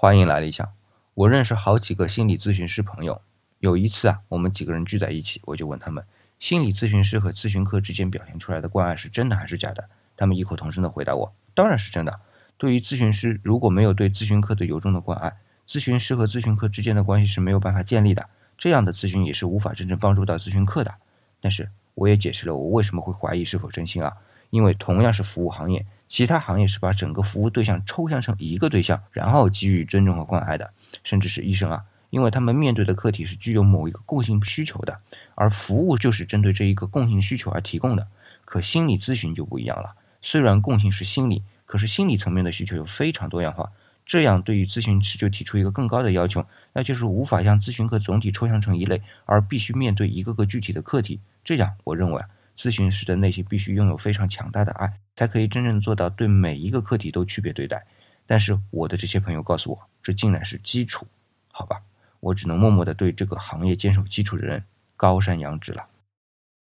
欢迎来理想。我认识好几个心理咨询师朋友。有一次啊，我们几个人聚在一起，我就问他们：心理咨询师和咨询科之间表现出来的关爱是真的还是假的？他们异口同声的回答我：当然是真的。对于咨询师，如果没有对咨询科的由衷的关爱，咨询师和咨询科之间的关系是没有办法建立的。这样的咨询也是无法真正帮助到咨询客的。但是我也解释了我为什么会怀疑是否真心啊，因为同样是服务行业。其他行业是把整个服务对象抽象成一个对象，然后给予尊重和关爱的，甚至是医生啊，因为他们面对的客体是具有某一个共性需求的，而服务就是针对这一个共性需求而提供的。可心理咨询就不一样了，虽然共性是心理，可是心理层面的需求又非常多样化，这样对于咨询师就提出一个更高的要求，那就是无法将咨询科总体抽象成一类，而必须面对一个个具体的课题。这样，我认为啊。咨询师的内心必须拥有非常强大的爱，才可以真正做到对每一个课题都区别对待。但是我的这些朋友告诉我，这竟然是基础，好吧，我只能默默地对这个行业坚守基础的人高山仰止了。